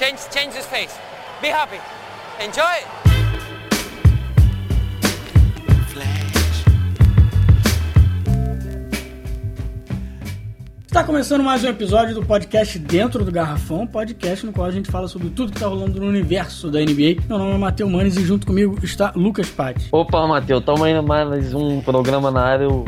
Change, change his face. Be happy. Enjoy. Está começando mais um episódio do podcast Dentro do Garrafão, podcast no qual a gente fala sobre tudo que está rolando no universo da NBA. Meu nome é Matheus Manes e junto comigo está Lucas Patti. Opa, Matheus, tamo indo mais um programa na área. Eu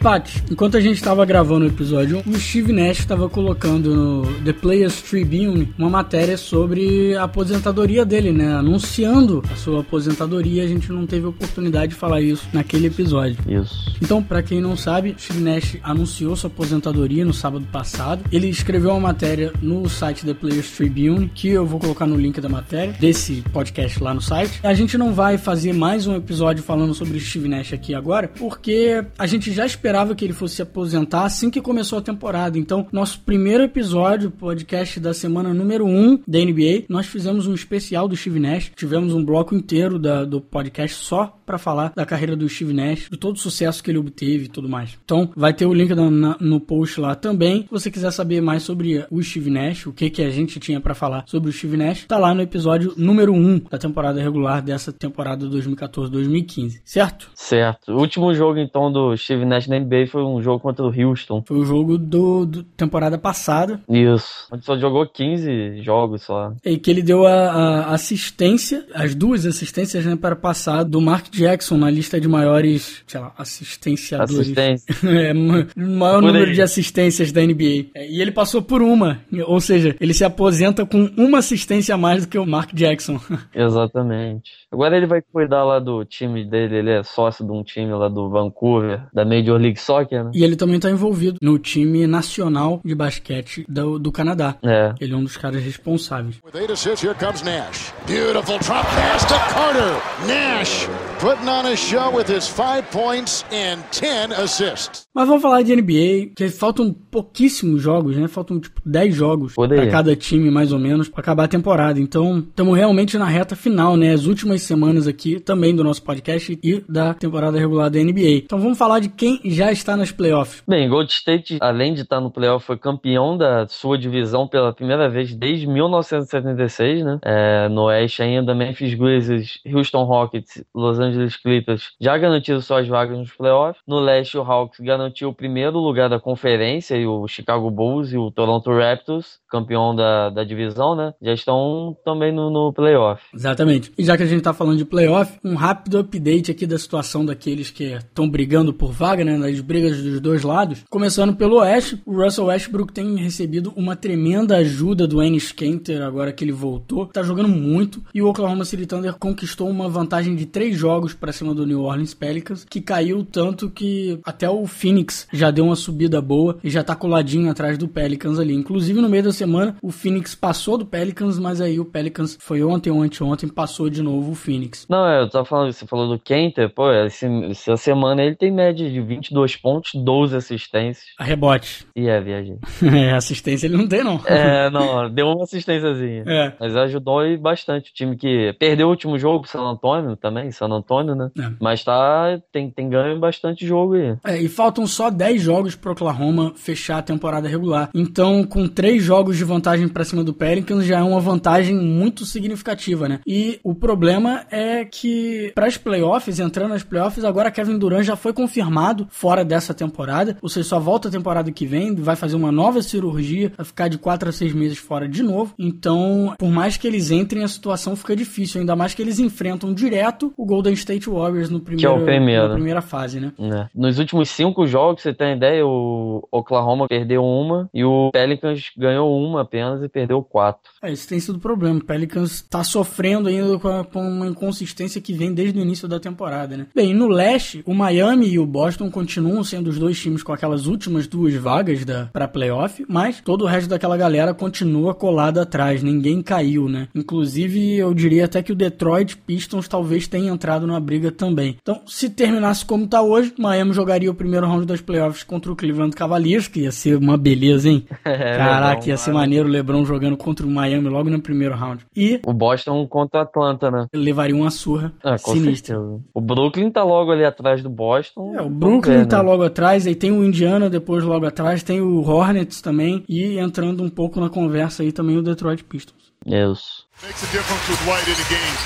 Pat, enquanto a gente estava gravando o episódio, o Steve Nash estava colocando no The Players Tribune uma matéria sobre a aposentadoria dele, né? Anunciando a sua aposentadoria. A gente não teve oportunidade de falar isso naquele episódio. Isso. Então, para quem não sabe, Steve Nash anunciou sua aposentadoria no sábado passado. Ele escreveu uma matéria no site The Players Tribune, que eu vou colocar no link da matéria desse podcast lá no site. A gente não vai fazer mais um episódio falando sobre Steve Nash aqui agora, porque a gente já esperava esperava que ele fosse se aposentar assim que começou a temporada. Então, nosso primeiro episódio, podcast da semana número 1 da NBA, nós fizemos um especial do Steve Nash. Tivemos um bloco inteiro da, do podcast só para falar da carreira do Steve Nash, de todo o sucesso que ele obteve e tudo mais. Então, vai ter o link na, no post lá também. Se você quiser saber mais sobre o Steve Nash, o que, que a gente tinha para falar sobre o Steve Nash, tá lá no episódio número 1 da temporada regular dessa temporada 2014-2015, certo? Certo. Último jogo, então, do Steve Nash na NBA foi um jogo contra o Houston. Foi o jogo do, do temporada passada. Isso. Onde só jogou 15 jogos só. E que ele deu a, a assistência, as duas assistências né, para passar do Mark Jackson na lista de maiores, sei lá, assistenciadores. Assistência. é, maior número de assistências da NBA. É, e ele passou por uma, ou seja, ele se aposenta com uma assistência a mais do que o Mark Jackson. Exatamente. Agora ele vai cuidar lá do time dele, ele é sócio de um time lá do Vancouver, da Major League Soccer, né? E ele também está envolvido no time nacional de basquete do, do Canadá. É. Ele é um dos caras responsáveis. With eight assists, here comes Nash. Beautiful drop pass to Carter. Nash putting on a show with his five points and ten assists. Mas vamos falar de NBA, que faltam pouquíssimos jogos, né? Faltam tipo 10 jogos para cada time, mais ou menos, para acabar a temporada. Então, estamos realmente na reta final, né? As últimas semanas aqui também do nosso podcast e da temporada regular da NBA. Então vamos falar de quem já está nas playoffs. Bem, Gold State, além de estar no playoff, foi campeão da sua divisão pela primeira vez desde 1976, né? É, no Oeste ainda, Memphis Grizzlies, Houston Rockets, Los Angeles Clippers já garantiram suas vagas nos playoffs. No Leste, o Hawks garantiu o primeiro lugar da conferência e o Chicago Bulls e o Toronto Raptors, campeão da, da divisão, né? Já estão também no, no playoff. Exatamente. E já que a gente tá falando de playoff, um rápido update aqui da situação daqueles que estão brigando por vaga, né? Nas brigas dos dois lados. Começando pelo Oeste, o Russell Westbrook tem recebido uma tremenda ajuda do Ennis Kanter agora que ele voltou. Tá jogando muito e o Oklahoma City Thunder conquistou uma vantagem de três jogos para cima do New Orleans Pelicans, que caiu tanto que até o Phoenix já deu uma subida boa e já tá coladinho atrás do Pelicans ali. Inclusive no meio da semana o Phoenix passou do Pelicans, mas aí o Pelicans foi ontem ou anteontem passou de novo o Phoenix. Não, eu tava falando, você falou do Kenter, pô, essa semana ele tem média de 22 pontos, 12 assistências. A rebote. E é, viajei. é, assistência ele não tem, não. É, não, deu uma assistênciazinha. É. Mas ajudou bastante. O time que perdeu o último jogo San Antônio também, San Antônio, né? É. Mas tá, tem, tem ganho bastante jogo aí. É, e faltam só 10 jogos pro Oklahoma fechar a temporada regular. Então, com 3 jogos de vantagem para cima do Pelicans, já é uma vantagem muito significativa, né? E o problema é que para as playoffs, entrando nas playoffs, agora Kevin Durant já foi confirmado fora dessa temporada. Ou seja, só volta a temporada que vem, vai fazer uma nova cirurgia, vai ficar de 4 a 6 meses fora de novo. Então, por mais que eles entrem, a situação fica difícil. Ainda mais que eles enfrentam direto o Golden State Warriors no primeiro, que é o primeiro. na primeira fase, né? É. Nos últimos cinco jogos, você tem ideia, o Oklahoma perdeu uma e o Pelicans ganhou uma apenas e perdeu quatro. É, esse tem sido o problema. O Pelicans tá sofrendo ainda com, a, com uma inconsistência que vem desde o início da temporada, né? Bem, no leste, o Miami e o Boston continuam sendo os dois times com aquelas últimas duas vagas da para playoff, mas todo o resto daquela galera continua colado atrás, ninguém caiu, né? Inclusive, eu diria até que o Detroit Pistons talvez tenha entrado na briga também. Então, se terminasse como tá hoje, Miami jogaria o primeiro round das playoffs contra o Cleveland Cavaliers, que ia ser uma beleza, hein? É, Caraca, Lebron, ia ser maneiro o LeBron jogando contra o Miami logo no primeiro round. E O Boston contra o Atlanta, né? levaria uma surra Ah, sinistra. certeza. O Brooklyn tá logo ali atrás do Boston. É, o Brooklyn né? tá logo atrás, aí tem o Indiana depois logo atrás, tem o Hornets também, e entrando um pouco na conversa aí também o Detroit Pistons. Isso. Makes a difference with White in the game.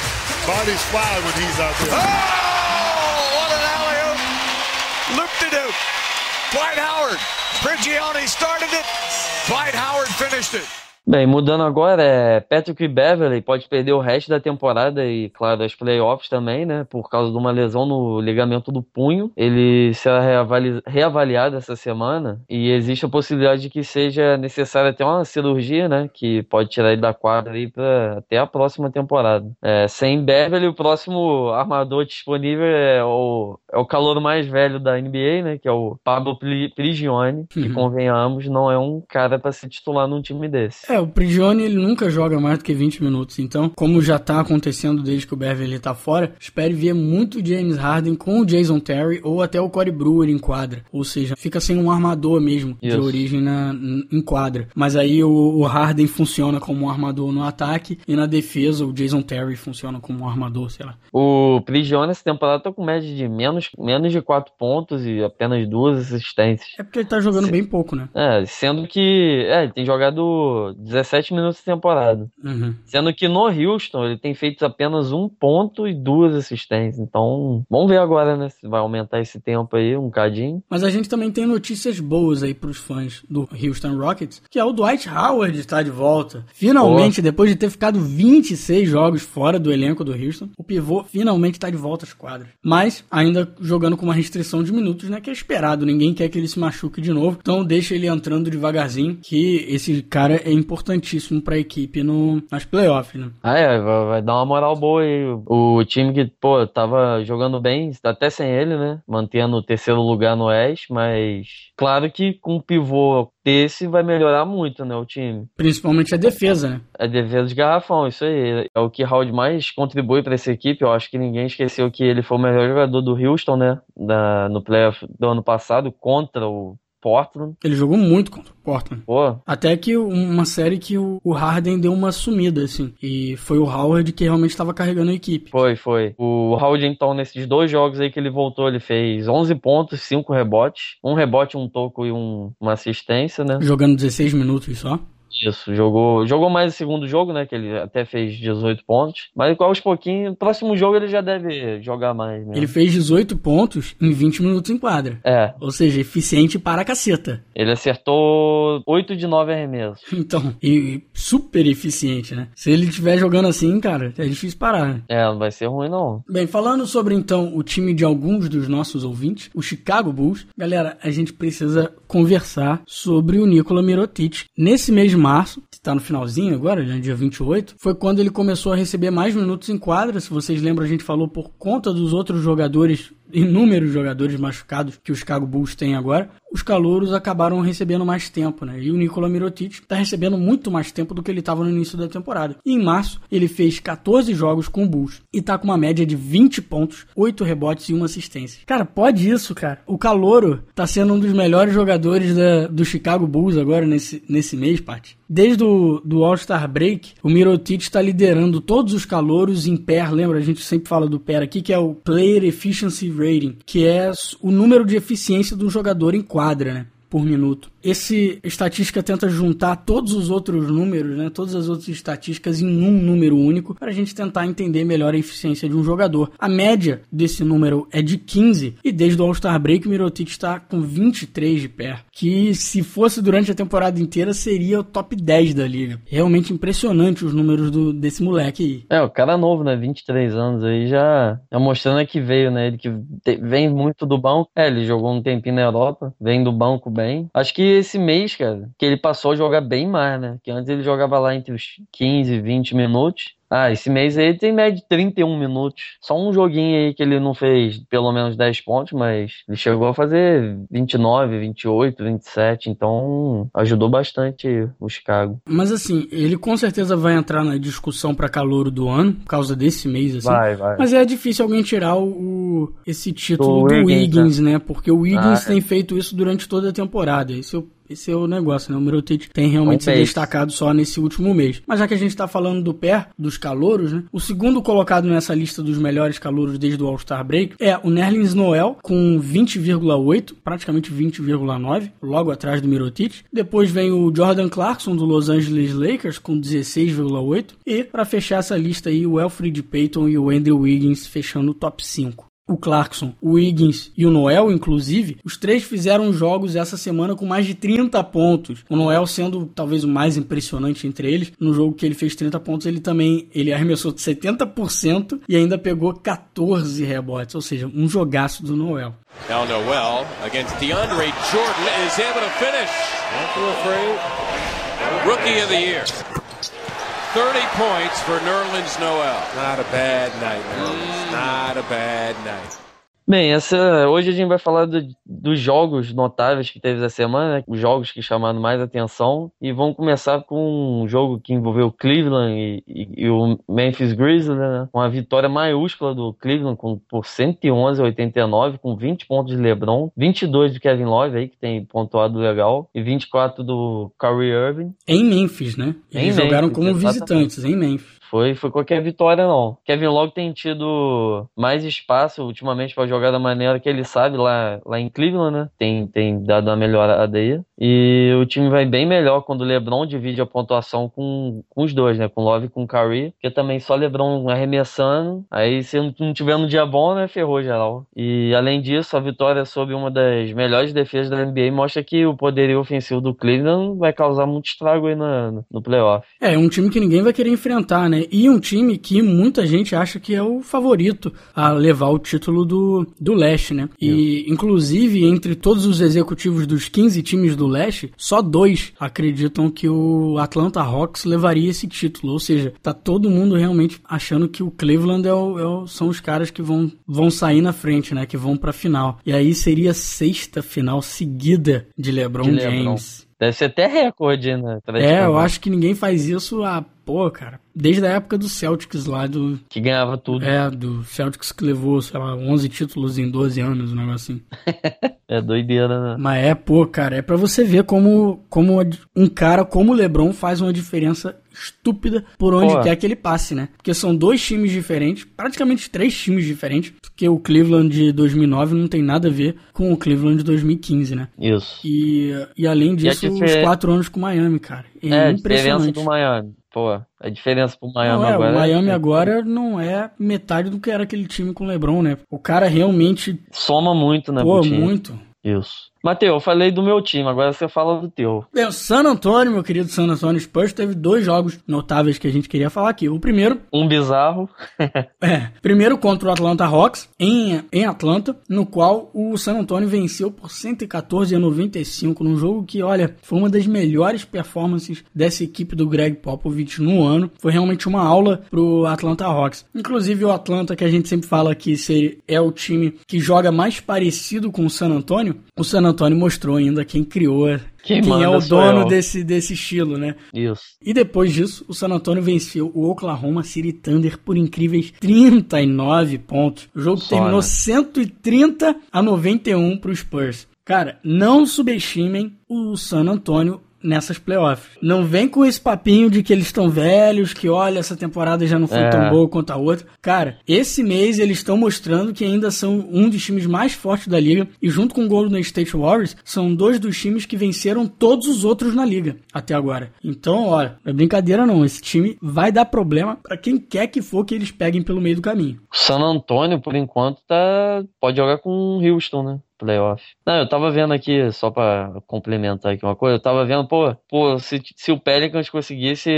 Bodies fly when he's out there. Oh, what an alley-oop! Loop-de-doop. Dwight Howard. Prigioni started it. Dwight Howard finished it. Bem, mudando agora, é Patrick Beverly pode perder o resto da temporada e, claro, as playoffs também, né? Por causa de uma lesão no ligamento do punho. Ele será reavali reavaliado essa semana e existe a possibilidade de que seja necessária até uma cirurgia, né? Que pode tirar ele da quadra aí pra, até a próxima temporada. É, sem Beverly, o próximo armador disponível é o, é o calor mais velho da NBA, né? Que é o Pablo Prigioni, que, uhum. convenhamos, não é um cara para se titular num time desse. É, o Prigioni ele nunca joga mais do que 20 minutos, então, como já tá acontecendo desde que o Beverly tá fora, espere ver muito James Harden com o Jason Terry ou até o Corey Brewer em quadra. Ou seja, fica sem um armador mesmo Isso. de origem na, em quadra. Mas aí o, o, Harden funciona como um armador no ataque e na defesa o Jason Terry funciona como um armador, sei lá. O Prigioni essa temporada tá com média de menos, menos de 4 pontos e apenas duas assistências. É porque ele tá jogando Se... bem pouco, né? É, sendo que é, ele tem jogado 17 minutos de temporada. Uhum. Sendo que no Houston ele tem feito apenas um ponto e duas assistências. Então, vamos ver agora, né? Se vai aumentar esse tempo aí um cadinho. Mas a gente também tem notícias boas aí pros fãs do Houston Rockets, que é o Dwight Howard está de volta. Finalmente, depois de ter ficado 26 jogos fora do elenco do Houston, o pivô finalmente está de volta às quadras. Mas ainda jogando com uma restrição de minutos, né? Que é esperado. Ninguém quer que ele se machuque de novo. Então deixa ele entrando devagarzinho, que esse cara é importante importantíssimo para a equipe no, nas playoffs, né? Ah, é, vai dar uma moral boa aí. O time que, pô, tava jogando bem, até sem ele, né? Mantendo o terceiro lugar no Oeste, mas claro que com um pivô desse vai melhorar muito, né, o time. Principalmente a defesa, né? A defesa de garrafão, isso aí. É o que Howard mais contribui para essa equipe. Eu acho que ninguém esqueceu que ele foi o melhor jogador do Houston, né? Da, no playoff do ano passado contra o Portland. Ele jogou muito contra o Portland. Pô. Até que uma série que o, Harden deu uma sumida, assim. E foi o Howard que realmente estava carregando a equipe. Foi, foi. O Howard, então, nesses dois jogos aí que ele voltou, ele fez 11 pontos, 5 rebotes. Um rebote, um toco e um, uma assistência, né? Jogando 16 minutos só. Isso, jogou, jogou mais o segundo jogo, né? Que ele até fez 18 pontos. Mas aos pouquinhos, no próximo jogo ele já deve jogar mais. Mesmo. Ele fez 18 pontos em 20 minutos em quadra. É. Ou seja, eficiente para a caceta. Ele acertou 8 de 9 arremessos. Então, e super eficiente, né? Se ele estiver jogando assim, cara, é difícil parar. Né? É, não vai ser ruim não. Bem, falando sobre então o time de alguns dos nossos ouvintes, o Chicago Bulls, galera, a gente precisa conversar sobre o Nikola Mirotic. Nesse de março, que está no finalzinho agora, né, dia 28, foi quando ele começou a receber mais minutos em quadra. Se vocês lembram, a gente falou por conta dos outros jogadores inúmeros jogadores machucados que o Chicago Bulls tem agora, os calouros acabaram recebendo mais tempo, né? E o Nikola Mirotic está recebendo muito mais tempo do que ele estava no início da temporada. E em março, ele fez 14 jogos com o Bulls e tá com uma média de 20 pontos, 8 rebotes e uma assistência. Cara, pode isso, cara. O calouro tá sendo um dos melhores jogadores da, do Chicago Bulls agora nesse, nesse mês, Paty. Desde o do All-Star Break, o Mirotic está liderando todos os calouros em PER. Lembra? A gente sempre fala do PER aqui, que é o Player Efficiency Rating, que é o número de eficiência do jogador em quadra, né? Por minuto. Esse estatística tenta juntar todos os outros números, né, todas as outras estatísticas em um número único para a gente tentar entender melhor a eficiência de um jogador. A média desse número é de 15 e desde o All-Star Break o Mirotic está com 23 de pé, que se fosse durante a temporada inteira seria o top 10 da liga. Realmente impressionante os números do, desse moleque aí. É, o cara novo, né, 23 anos aí já, já mostrando que veio, né, ele que te, vem muito do banco. É, ele jogou um tempinho na Europa, vem do banco bem. Acho que esse mês, cara, que ele passou a jogar bem mais, né? Que antes ele jogava lá entre os 15 e 20 minutos. Ah, esse mês aí tem média de 31 minutos. Só um joguinho aí que ele não fez pelo menos 10 pontos, mas ele chegou a fazer 29, 28, 27. Então ajudou bastante o Chicago. Mas assim, ele com certeza vai entrar na discussão para calor do ano, por causa desse mês, assim. Vai, vai. Mas é difícil alguém tirar o, esse título do, do Wiggins, né? né? Porque o Wiggins ah, é. tem feito isso durante toda a temporada. Esse é o Esse é o negócio, né? O Mirotic tem realmente um se destacado só nesse último mês. Mas já que a gente tá falando do pé, dos calouros, né? O segundo colocado nessa lista dos melhores calouros desde o All-Star Break é o Nerlens Noel, com 20,8, praticamente 20,9, logo atrás do Mirotic. Depois vem o Jordan Clarkson, do Los Angeles Lakers, com 16,8. E, para fechar essa lista aí, o Alfred Payton e o Andrew Wiggins fechando o top 5 o Clarkson, o Wiggins e o Noel, inclusive, os três fizeram jogos essa semana com mais de 30 pontos. O Noel sendo talvez o mais impressionante entre eles. No jogo que ele fez 30 pontos, ele também ele arremessou 70% e ainda pegou 14 rebotes, ou seja, um jogaço do Noel. Now Noel against DeAndre Jordan is able to finish. Don't afraid. Rookie of the year. 30 points for Nerlens Noel. Not a bad night, Nerlens. Mm. Not a bad night. Bem, essa, hoje a gente vai falar do, dos jogos notáveis que teve essa semana, né? os jogos que chamaram mais atenção, e vamos começar com um jogo que envolveu o Cleveland e, e, e o Memphis Grizzlies, né? uma vitória maiúscula do Cleveland com, por 111 a 89, com 20 pontos de LeBron, 22 do Kevin Love aí, que tem pontuado legal, e 24 do Kyrie Irving. Em Memphis, né? Eles em jogaram Memphis, como exatamente. visitantes em Memphis foi, foi qualquer vitória, não. Kevin Love tem tido mais espaço ultimamente para jogar da maneira que ele sabe lá, lá em Cleveland, né? Tem, tem dado uma melhorada aí. E o time vai bem melhor quando o LeBron divide a pontuação com, com os dois, né? Com Love e com Curry. Porque também só LeBron arremessando. Aí se não tiver no dia bom, né? Ferrou geral. E além disso, a vitória sobre uma das melhores defesas da NBA mostra que o poderio ofensivo do Cleveland vai causar muito estrago aí no, no playoff. É, um time que ninguém vai querer enfrentar, né? E um time que muita gente acha que é o favorito a levar o título do, do leste, né? E, inclusive, entre todos os executivos dos 15 times do leste, só dois acreditam que o Atlanta Hawks levaria esse título. Ou seja, tá todo mundo realmente achando que o Cleveland é o, é o, são os caras que vão, vão sair na frente, né? Que vão pra final. E aí seria a sexta final seguida de LeBron, de LeBron. James. Deve ser até recorde, né? É, eu acho que ninguém faz isso há Pô, cara, desde a época do Celtics lá, do... Que ganhava tudo. É, do Celtics que levou, sei lá, 11 títulos em 12 anos, um negócio assim. é doideira, né? Mas é, pô, cara, é pra você ver como, como um cara como o LeBron faz uma diferença estúpida por onde pô. quer que ele passe, né? Porque são dois times diferentes, praticamente três times diferentes, porque o Cleveland de 2009 não tem nada a ver com o Cleveland de 2015, né? Isso. E, e além disso, e os quatro anos com o Miami, cara. É, é impressionante. do Miami. Pô, a diferença pro Miami não, é, agora. O Miami é... agora não é metade do que era aquele time com o LeBron, né? O cara realmente. Soma muito, né? Pô, muito. Isso. Mateus, eu falei do meu time, agora você fala do teu. Bem, o San Antonio, meu querido San Antonio Spurs, teve dois jogos notáveis que a gente queria falar aqui. O primeiro. Um bizarro. é. Primeiro contra o Atlanta Hawks, em, em Atlanta, no qual o San Antonio venceu por 114 a 95, num jogo que, olha, foi uma das melhores performances dessa equipe do Greg Popovich no ano. Foi realmente uma aula pro Atlanta Hawks. Inclusive, o Atlanta, que a gente sempre fala que é o time que joga mais parecido com o San Antonio, o San Antônio mostrou ainda quem criou, quem, quem é o dono desse, desse estilo, né? Isso. E depois disso, o San Antônio venceu o Oklahoma City Thunder por incríveis 39 pontos. O jogo Só, terminou né? 130 a 91 para os Spurs. Cara, não subestimem o San Antônio nessas playoffs. Não vem com esse papinho de que eles estão velhos, que olha, essa temporada já não foi é. tão boa quanto a outra. Cara, esse mês eles estão mostrando que ainda são um dos times mais fortes da liga e junto com o Golden State Warriors, são dois dos times que venceram todos os outros na liga até agora. Então, olha, não é brincadeira não, esse time vai dar problema para quem quer que for que eles peguem pelo meio do caminho. San Antonio, por enquanto, tá pode jogar com o Houston, né? Playoff. Não, eu tava vendo aqui, só pra complementar aqui uma coisa, eu tava vendo, pô, pô se, se o Pelicans conseguisse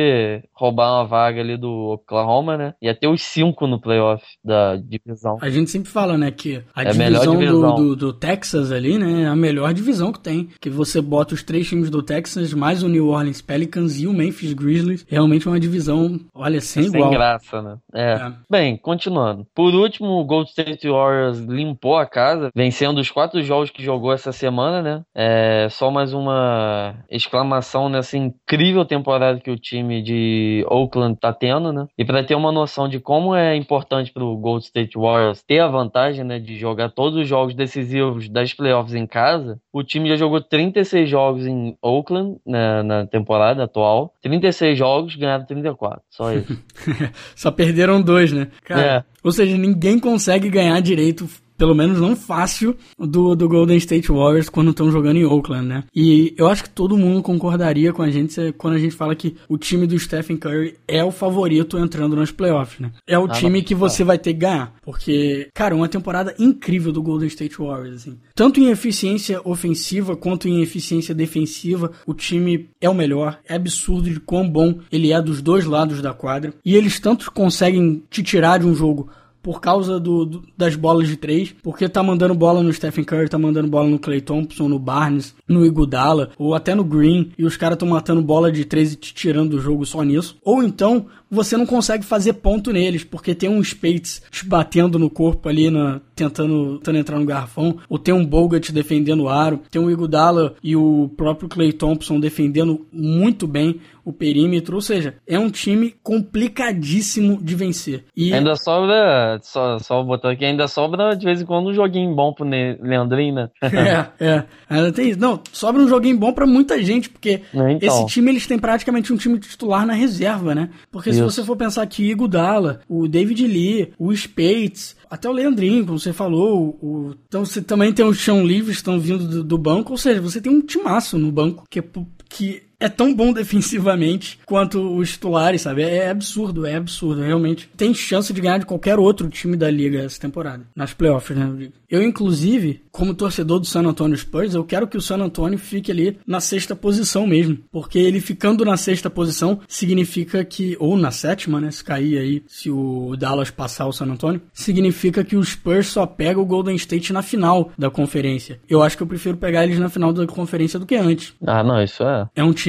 roubar uma vaga ali do Oklahoma, né, ia ter os cinco no playoff da divisão. A gente sempre fala, né, que a é divisão, a divisão. Do, do, do, Texas ali, né, é a melhor divisão que tem, que você bota os três times do Texas, mais o New Orleans Pelicans e o Memphis Grizzlies, realmente é uma divisão, olha, sem, sem igual. Sem graça, né. É. é. Bem, continuando. Por último, o Gold State Warriors limpou a casa, vencendo os quatro quatro jogos que jogou essa semana, né? É só mais uma exclamação nessa incrível temporada que o time de Oakland tá tendo, né? E para ter uma noção de como é importante pro Gold State Warriors ter a vantagem, né, de jogar todos os jogos decisivos das playoffs em casa, o time já jogou 36 jogos em Oakland né, na temporada atual, 36 jogos, ganharam 34, só isso. só perderam dois, né? Cara, é. Ou seja, ninguém consegue ganhar direito pelo menos não fácil, do, do Golden State Warriors quando estão jogando em Oakland, né? E eu acho que todo mundo concordaria com a gente quando a gente fala que o time do Stephen Curry é o favorito entrando nos playoffs, né? É o ah, time que você vai ter que ganhar. Porque, cara, uma temporada incrível do Golden State Warriors, assim. Tanto em eficiência ofensiva quanto em eficiência defensiva, o time é o melhor. É absurdo de quão bom ele é dos dois lados da quadra. E eles tanto conseguem te tirar de um jogo por causa do, do, das bolas de três, porque tá mandando bola no Stephen Curry, tá mandando bola no Clay Thompson, no Barnes, no Iguodala, ou até no Green, e os caras estão matando bola de três e te tirando do jogo só nisso. Ou então, você não consegue fazer ponto neles, porque tem um Spates te batendo no corpo ali, na, tentando, tentando entrar no garrafão, ou tem um Bogut defendendo o aro, tem o Iguodala e o próprio Clay Thompson defendendo muito bem o perímetro, ou seja, é um time complicadíssimo de vencer. E ainda sobra, só, só botar aqui, ainda sobra de vez em quando um joguinho bom pro Leandrinho, né? é, é. Ainda tem isso. Não, sobra um joguinho bom para muita gente, porque então. esse time eles têm praticamente um time titular na reserva, né? Porque. Se você for pensar que Iguodala, o David Lee, o Spates, até o Leandrinho, como você falou, o, então você também tem o chão livre, estão vindo do, do, banco, ou seja, você tem um timaço no banco que, é que é tão bom defensivamente quanto os titulares, sabe? É absurdo, é absurdo. Realmente tem chance de ganhar de qualquer outro time da liga essa temporada, nas playoffs, né? Eu, inclusive, como torcedor do San Antonio Spurs, eu quero que o San Antonio fique ali na sexta posição mesmo. Porque ele ficando na sexta posição significa que, ou na sétima, né? Se cair aí, se o Dallas passar o San Antonio, significa que o Spurs só pega o Golden State na final da conferência. Eu acho que eu prefiro pegar eles na final da conferência do que antes. Ah, não, isso é. É um time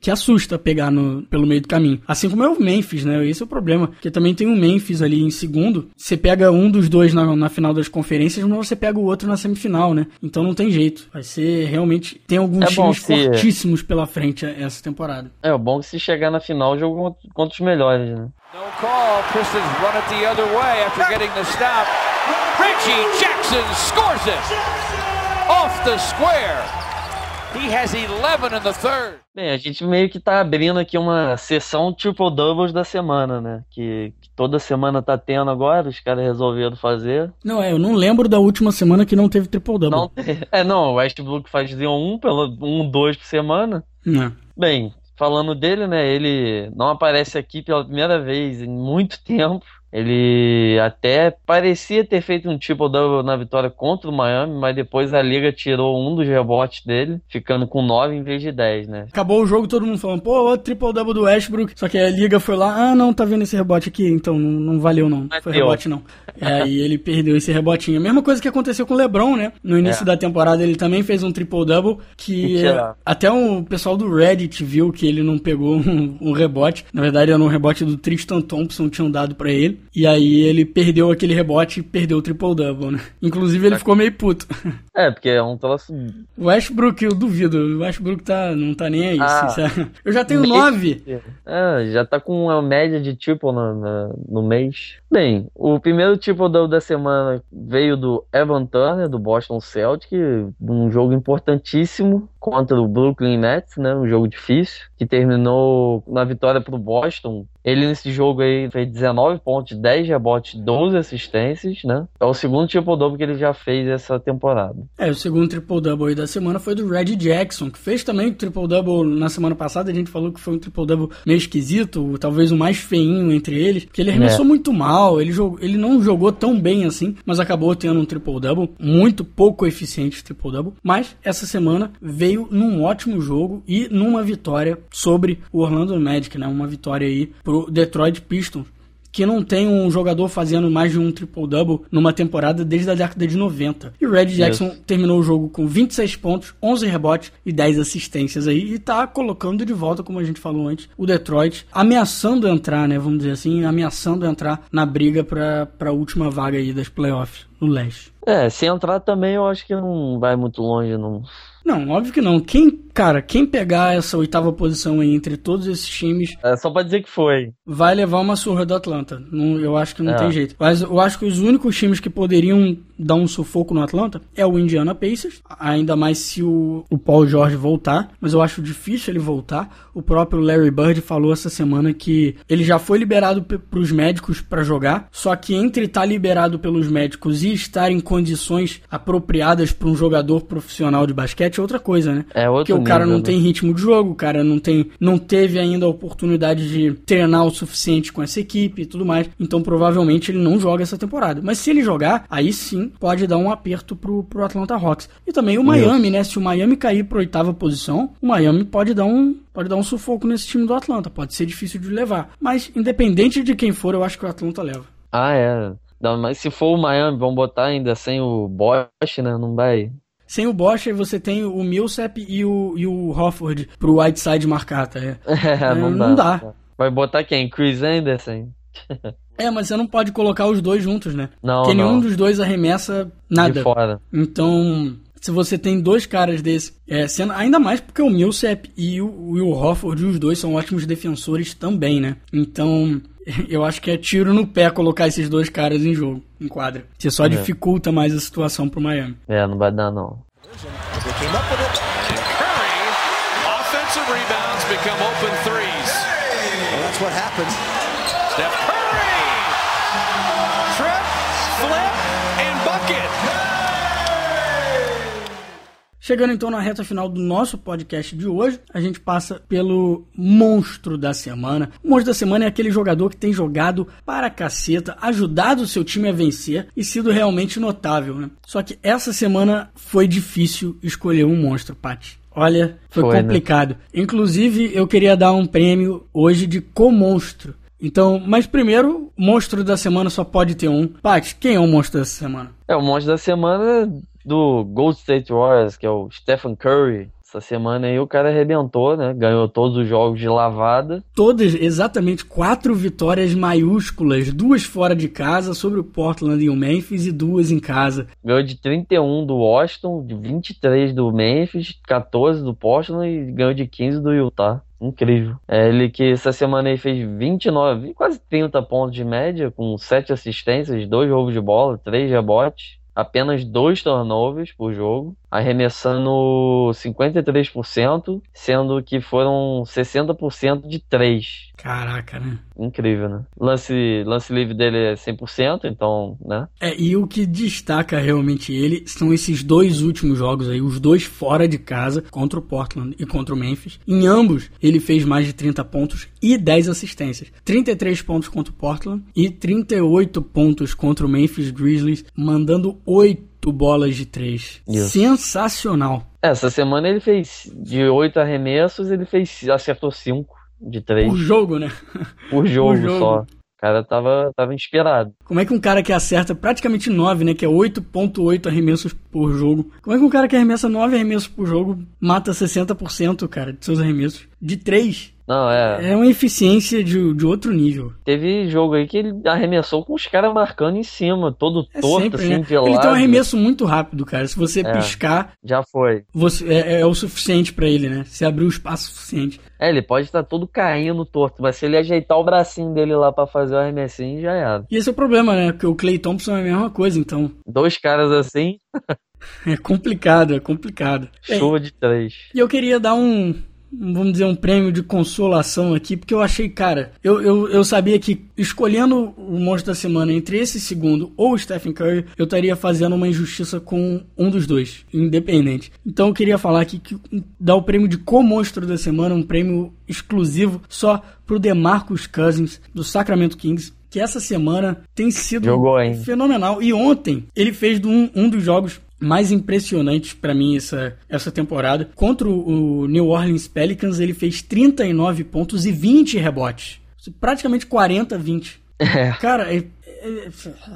que assusta pegar no, pelo meio do caminho. Assim como é o Memphis, né? Esse é o problema. Porque também tem o Memphis ali em segundo. Você pega um dos dois na, na final das conferências mas você pega o outro na semifinal, né? Então não tem jeito. Vai ser realmente. Tem alguns é times se... fortíssimos pela frente essa temporada. É, o bom é que se chegar na final, jogo contra os melhores, né? No call, Pistons run it the other way after getting the stop. Reggie Jackson scores it! Off the square! He has 11 in the third. Bem, a gente meio que tá abrindo aqui uma sessão triple doubles da semana, né? Que, que toda semana tá tendo agora, os caras resolveram fazer. Não, é, eu não lembro da última semana que não teve triple double. Não, é, não, o Westbrook fazia um, pelo, um, dois por semana. Não. Bem, falando dele, né? Ele não aparece aqui pela primeira vez em muito tempo. Ele até parecia ter feito um triple double na vitória contra o Miami, mas depois a liga tirou um dos rebotes dele, ficando com 9 em vez de 10, né? Acabou o jogo, todo mundo falando, pô, triple double do Westbrook. Só que a liga foi lá, ah, não, tá vendo esse rebote aqui, então não, não valeu não. Foi rebote não. É, e ele perdeu esse rebotinho. A mesma coisa que aconteceu com o LeBron, né? No início é. da temporada ele também fez um triple double que até o pessoal do Reddit viu que ele não pegou um, um rebote. Na verdade era um rebote do Tristan Thompson tinham dado para ele. E aí ele perdeu aquele rebote e perdeu o triple-double, né? Inclusive ele é. ficou meio puto. É, porque é um troço... O Westbrook, eu duvido. O Westbrook tá, não tá nem aí, ah, Eu já tenho nove. É, já tá com uma média de triple no, no, no mês. Bem, o primeiro triple-double da semana veio do Evan Turner, do Boston Celtics, um jogo importantíssimo contra o Brooklyn Nets, né? Um jogo difícil, que terminou na vitória pro Boston. Ele nesse jogo aí fez 19 pontos, 10 rebotes, 12 assistências, né? É o segundo triple-double que ele já fez essa temporada. É, o segundo triple-double da semana foi do Red Jackson, que fez também triple-double na semana passada. A gente falou que foi um triple-double meio esquisito, talvez o mais feinho entre eles, porque ele arremessou é. muito mal, ele, jogou, ele não jogou tão bem assim, mas acabou tendo um triple-double, muito pouco eficiente triple-double. Mas essa semana veio num ótimo jogo e numa vitória sobre o Orlando Magic, né? Uma vitória aí pro Detroit Pistons que não tem um jogador fazendo mais de um triple-double numa temporada desde a década de 90. E o Red Jackson terminou o jogo com 26 pontos, 11 rebotes e 10 assistências aí, e tá colocando de volta, como a gente falou antes, o Detroit, ameaçando entrar, né, vamos dizer assim, ameaçando entrar na briga para a última vaga aí das playoffs. No leste. É, se entrar também eu acho que não vai muito longe, não. Não, óbvio que não. Quem, cara, quem pegar essa oitava posição aí entre todos esses times. É só pra dizer que foi. Vai levar uma surra do Atlanta. Não, eu acho que não é. tem jeito. Mas eu acho que os únicos times que poderiam dar um sufoco no Atlanta é o Indiana Pacers. Ainda mais se o, o Paul George voltar. Mas eu acho difícil ele voltar. O próprio Larry Bird falou essa semana que ele já foi liberado pros médicos para jogar. Só que entre estar tá liberado pelos médicos e estar em condições apropriadas para um jogador profissional de basquete é outra coisa, né? É outro Porque o cara nível, não né? tem ritmo de jogo, o cara não tem, não teve ainda a oportunidade de treinar o suficiente com essa equipe e tudo mais. Então provavelmente ele não joga essa temporada. Mas se ele jogar, aí sim pode dar um aperto pro, pro Atlanta Hawks. E também o Miami, né? Se o Miami cair pra oitava posição, o Miami pode dar um pode dar um sufoco nesse time do Atlanta. Pode ser difícil de levar. Mas independente de quem for, eu acho que o Atlanta leva. Ah, é. Não, mas se for o Miami, vamos botar ainda sem o Bosch, né? Não vai. Sem o Bosch, aí você tem o Millsap e o, e o Hofford pro Whiteside marcar, tá? É, É, não, não dá. dá. Vai botar quem? Chris Anderson? É, mas você não pode colocar os dois juntos, né? Não, Porque nenhum não. dos dois arremessa nada. De fora. Então, se você tem dois caras desse, é, sendo, ainda mais porque o Millsap e o, o Hofford, os dois são ótimos defensores também, né? Então, eu acho que é tiro no pé colocar esses dois caras em jogo, em quadra. Você só dificulta mais a situação pro Miami. É, não vai dar não. Curry, offensive rebounds become open threes. Well, that's what happens. Chegando então na reta final do nosso podcast de hoje, a gente passa pelo monstro da semana. O monstro da semana é aquele jogador que tem jogado para caceta, ajudado o seu time a vencer e sido realmente notável, né? Só que essa semana foi difícil escolher um monstro, Paty. Olha, foi, Foi, né? complicado. Inclusive, eu queria dar um prêmio hoje de co-monstro. Então, mas primeiro, monstro da semana só pode ter um. Paty, quem é o monstro dessa semana? É, o monte da semana do Gold State Warriors, que é o Stephen Curry. Essa semana aí o cara arrebentou, né? Ganhou todos os jogos de lavada. Todas, exatamente quatro vitórias maiúsculas, duas fora de casa sobre o Portland e o Memphis e duas em casa. Ganhou de 31 do Washington, de 23 do Memphis, 14 do Portland e ganhou de 15 do Utah. Incrível. É ele que essa semana aí fez 29, quase 30 pontos de média, com 7 assistências, 2 roubos de bola, 3 rebotes, apenas 2 turnovers por jogo, arremessando 53%, sendo que foram 60% de 3. Caraca, né? Incrível, né? Lance, lance livre dele é 100%, então, né? É, e o que destaca realmente ele são esses dois últimos jogos aí, os dois fora de casa, contra o Portland e contra o Memphis. Em ambos, ele fez mais de 30 pontos e 10 assistências. 33 pontos contra o Portland e 38 pontos contra o Memphis Grizzlies, mandando 8 bolas de 3. Isso. Sensacional. Essa semana ele fez de 8 arremessos, ele fez acertou 5 de 3 O jogo, né? por jogo, jogo. só. O cara tava, tava inspirado. Como é que um cara que acerta praticamente 9, né? Que é 8.8 arremessos por jogo. Como é que um cara que arremessa 9 arremessos por jogo mata 60%, cara, de seus arremessos? De 3. Não, é. É uma eficiência de, de outro nível. Teve jogo aí que ele arremessou com os caras marcando em cima, todo É torto, sempre, assim, né? Ele tem um arremesso muito rápido, cara. Se você É. piscar, Já foi. você, é, é o suficiente pra ele, né? Se abrir o espaço suficiente. É, ele pode estar todo caindo torto, mas se ele ajeitar o bracinho dele lá pra fazer o arremessinho, já era. E esse é o problema, né? Porque o Clay Thompson é a mesma coisa, então Dois caras assim, é complicado, é complicado. Chuva de três. E eu queria dar um, vamos dizer, um prêmio de consolação aqui, porque eu achei, cara, eu, eu, eu sabia que escolhendo o monstro da semana entre esse segundo ou o Stephen Curry, eu estaria fazendo uma injustiça com um dos dois, independente. Então eu queria falar aqui que dar o prêmio de co-monstro da semana, um prêmio exclusivo só pro DeMarcus Cousins, do Sacramento Kings. Que essa semana tem sido Jogou, fenomenal. E ontem ele fez um, um dos jogos mais impressionantes pra mim essa, essa temporada. Contra o, New Orleans Pelicans, ele fez 39 pontos e 20 rebotes. Praticamente 40 20. É, Cara, é, é,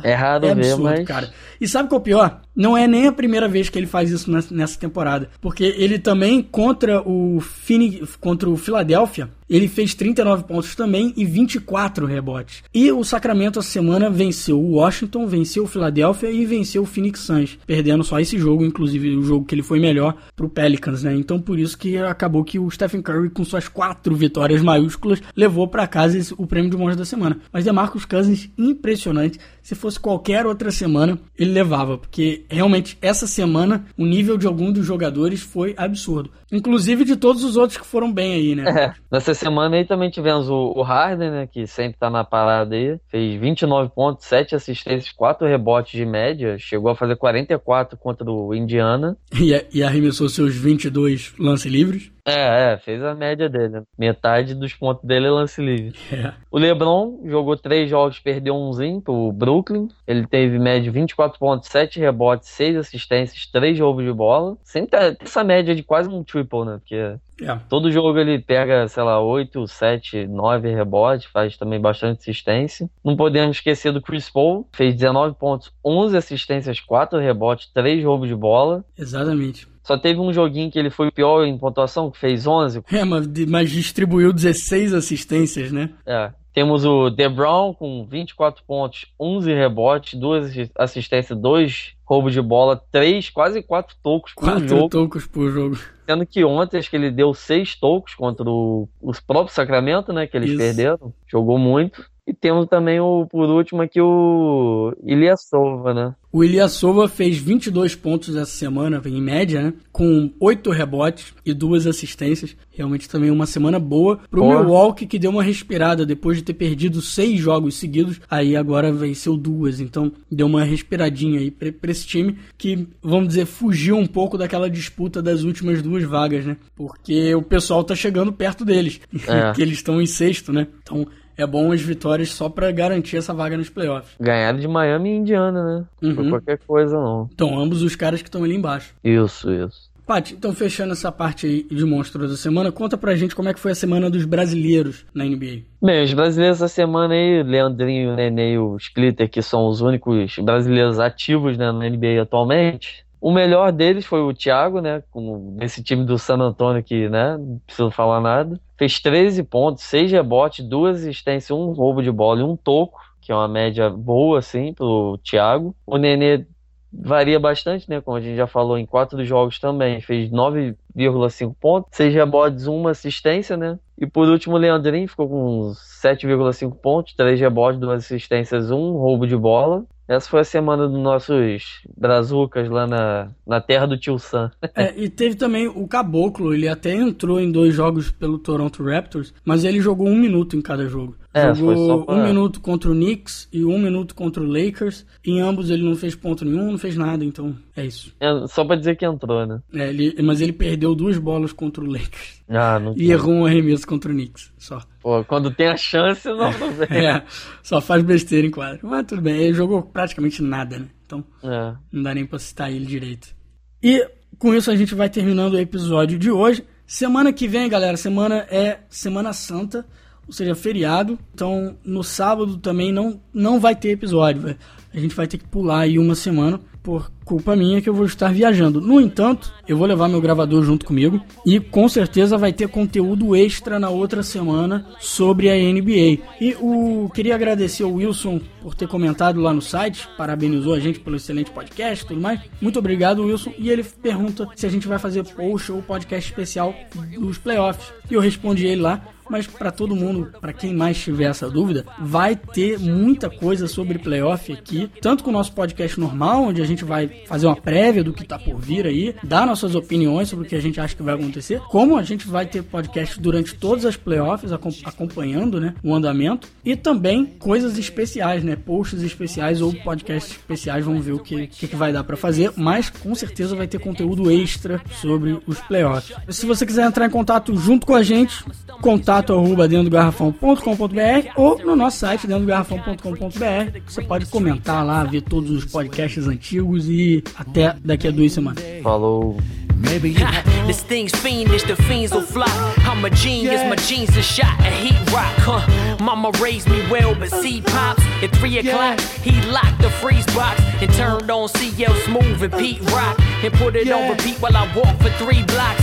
é raro é absurdo, mas. cara. E sabe qual é o pior? Não é nem a primeira vez que ele faz isso nessa, temporada. Porque ele também, contra o Phoenix, contra o Philadelphia, ele fez 39 pontos também e 24 rebotes. E o Sacramento essa semana venceu o Washington, venceu o Philadelphia e venceu o Phoenix Suns, perdendo só esse jogo, inclusive o jogo que ele foi melhor pro Pelicans, né? Então por isso que acabou que o Stephen Curry com suas quatro vitórias maiúsculas levou para casa o prêmio de monge da semana. Mas DeMarcus Cousins impressionante. Se fosse qualquer outra semana, ele levava, porque realmente essa semana o nível de algum dos jogadores foi absurdo. Inclusive de todos os outros que foram bem aí, né? É, nessa semana aí também tivemos o, o Harden, né, que sempre tá na parada aí, fez 29 pontos, 7 assistências, 4 rebotes de média, chegou a fazer 44 contra o Indiana. E, e arremessou seus 22 lance livres. É, é, fez a média dele. Metade dos pontos dele é lance livre. É. O LeBron jogou três jogos, perdeu umzinho pro Brooklyn. Ele teve média 24 pontos, 7 rebotes, 6 assistências, 3 roubos de bola. Sempre tem essa média de quase um triple, né? Porque É. todo jogo ele pega, sei lá, 8, 7, 9 rebotes, faz também bastante assistência. Não podemos esquecer do Chris Paul, fez 19 pontos, 11 assistências, 4 rebotes, 3 roubos de bola. Exatamente. Só teve um joguinho que ele foi pior em pontuação, que fez 11. É, mas, distribuiu 16 assistências, né? É. Temos o DeBron com 24 pontos, 11 rebotes, 2 assistências, 2 roubos de bola, 3, quase 4 tocos por Quatro jogo. tocos por jogo. Sendo que ontem acho que ele deu 6 tocos contra o, os próprios Sacramento, né? Que eles Isso. perderam. Jogou muito. E temos também o, por último aqui, o Ilyasova, né? O Ilyasova fez 22 pontos essa semana, em média, né? Com 8 rebotes e 2 assistências. Realmente também uma semana boa pro Boa. Milwaukee, que deu uma respirada depois de ter perdido 6 jogos seguidos. Aí agora venceu duas. Então deu uma respiradinha aí pra, pra esse time que, vamos dizer, fugiu um pouco daquela disputa das últimas duas vagas, né? Porque o pessoal tá chegando perto deles. É. que eles estão em sexto, né? Então é bom as vitórias só pra garantir essa vaga nos playoffs. Ganharam de Miami e Indiana, né? Uhum. qualquer coisa, não. Então, ambos os caras que estão ali embaixo. Isso, isso. Paty, então fechando essa parte aí de monstros da semana, conta pra gente como é que foi a semana dos brasileiros na NBA. Bem, os brasileiros essa semana aí, Leandrinho, Nenê e o Splitter, que são os únicos brasileiros ativos né, na NBA atualmente. O melhor deles foi o Thiago, né? Com esse time do San Antonio que, né? Não preciso falar nada. Fez 13 pontos, 6 rebotes, 2 assistências, um roubo de bola e um toco, que é uma média boa, assim, pro Thiago. O Nenê varia bastante, né? Como a gente já falou em quatro jogos também. Fez 9,5 pontos, 6 rebotes, uma assistência, né? E por último, o Leandrinho ficou com 7,5 pontos, 3 rebotes, 2 assistências, um roubo de bola. Essa foi a semana dos nossos brazucas lá na, na terra do tio Sam. É, e teve também o Caboclo, ele até entrou em dois jogos pelo Toronto Raptors, mas ele jogou um minuto em cada jogo. É, jogou pra- um minuto contra o Knicks e um minuto contra o Lakers. Em ambos ele não fez ponto nenhum, não fez nada, então é isso. É, Só pra dizer que entrou, né? É, ele- mas ele perdeu duas bolas contra o Lakers. Ah, não E errou um arremesso contra o Knicks, só. Pô, quando tem a chance, não, não vem. É, só faz besteira em quadro. Mas tudo bem, ele jogou praticamente nada, né? Então É. não dá nem pra citar ele direito. E com isso a gente vai terminando o episódio de hoje. Semana que vem, galera, semana é Semana Santa, ou seja, feriado. Então no sábado também não, não vai ter episódio. velho. A gente vai ter que pular aí uma semana por culpa minha que eu vou estar viajando. No entanto, eu vou levar meu gravador junto comigo e com certeza vai ter conteúdo extra na outra semana sobre a NBA. E o queria agradecer ao Wilson por ter comentado lá no site, parabenizou a gente pelo excelente podcast e tudo mais. Muito obrigado, Wilson. E ele pergunta se a gente vai fazer post ou podcast especial dos playoffs. E eu respondi ele lá. Mas para todo mundo, para quem mais tiver essa dúvida, vai ter muita coisa sobre playoff aqui, tanto com o nosso podcast normal, onde a gente vai fazer uma prévia do que tá por vir aí, dar nossas opiniões sobre o que a gente acha que vai acontecer, como a gente vai ter podcast durante todas as playoffs, acom- acompanhando, né, o andamento, e também coisas especiais, né, posts especiais ou podcasts especiais, vamos ver o que, que, que vai dar para fazer, mas com certeza vai ter conteúdo extra sobre os playoffs. Se você quiser entrar em contato junto com a gente, contato arroba dentro do garrafão.com.br ou no nosso site dentro do garrafão.com.br. Você pode comentar lá, ver todos os podcasts antigos e até daqui a duas semanas. Falou. Maybe This thing's fiendish, the fiends will fly. I'm a genius, my jeans are shot at heat rock. Huh? Mama raised me well, but see pops at three o'clock. He locked the freeze box and turned on CL Smooth and Pete Rock and put it on repeat while I walk for three blocks.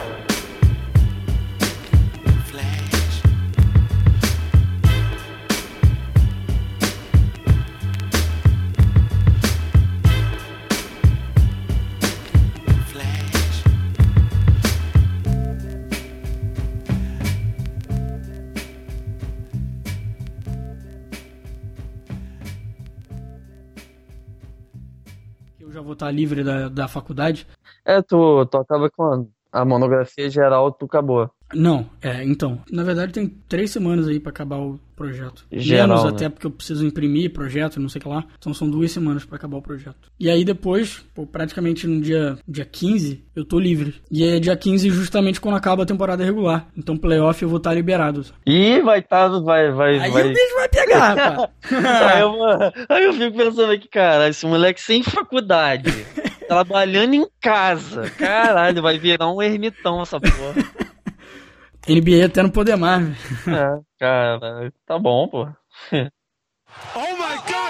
Eu já vou estar livre da, da faculdade. É, tu, tu acaba com a, a monografia geral, tu acabou. Não, é, então. Na verdade, tem três semanas aí pra acabar o projeto. Geral, Menos né? até porque eu preciso imprimir projeto, não sei o que lá. Então são duas semanas pra acabar o projeto. E aí depois, pô, praticamente no dia, dia 15, eu tô livre. E aí é dia 15 justamente quando acaba a temporada regular. Então playoff eu vou estar liberado. Ih, vai tá, vai, vai, Aí vai. o bicho vai pegar, rapaz. Aí eu, aí eu fico pensando aqui, cara, esse moleque sem faculdade, trabalhando em casa, caralho, vai virar um ermitão essa porra. NBA até não poder mais. É, cara, tá bom, pô. Oh my God,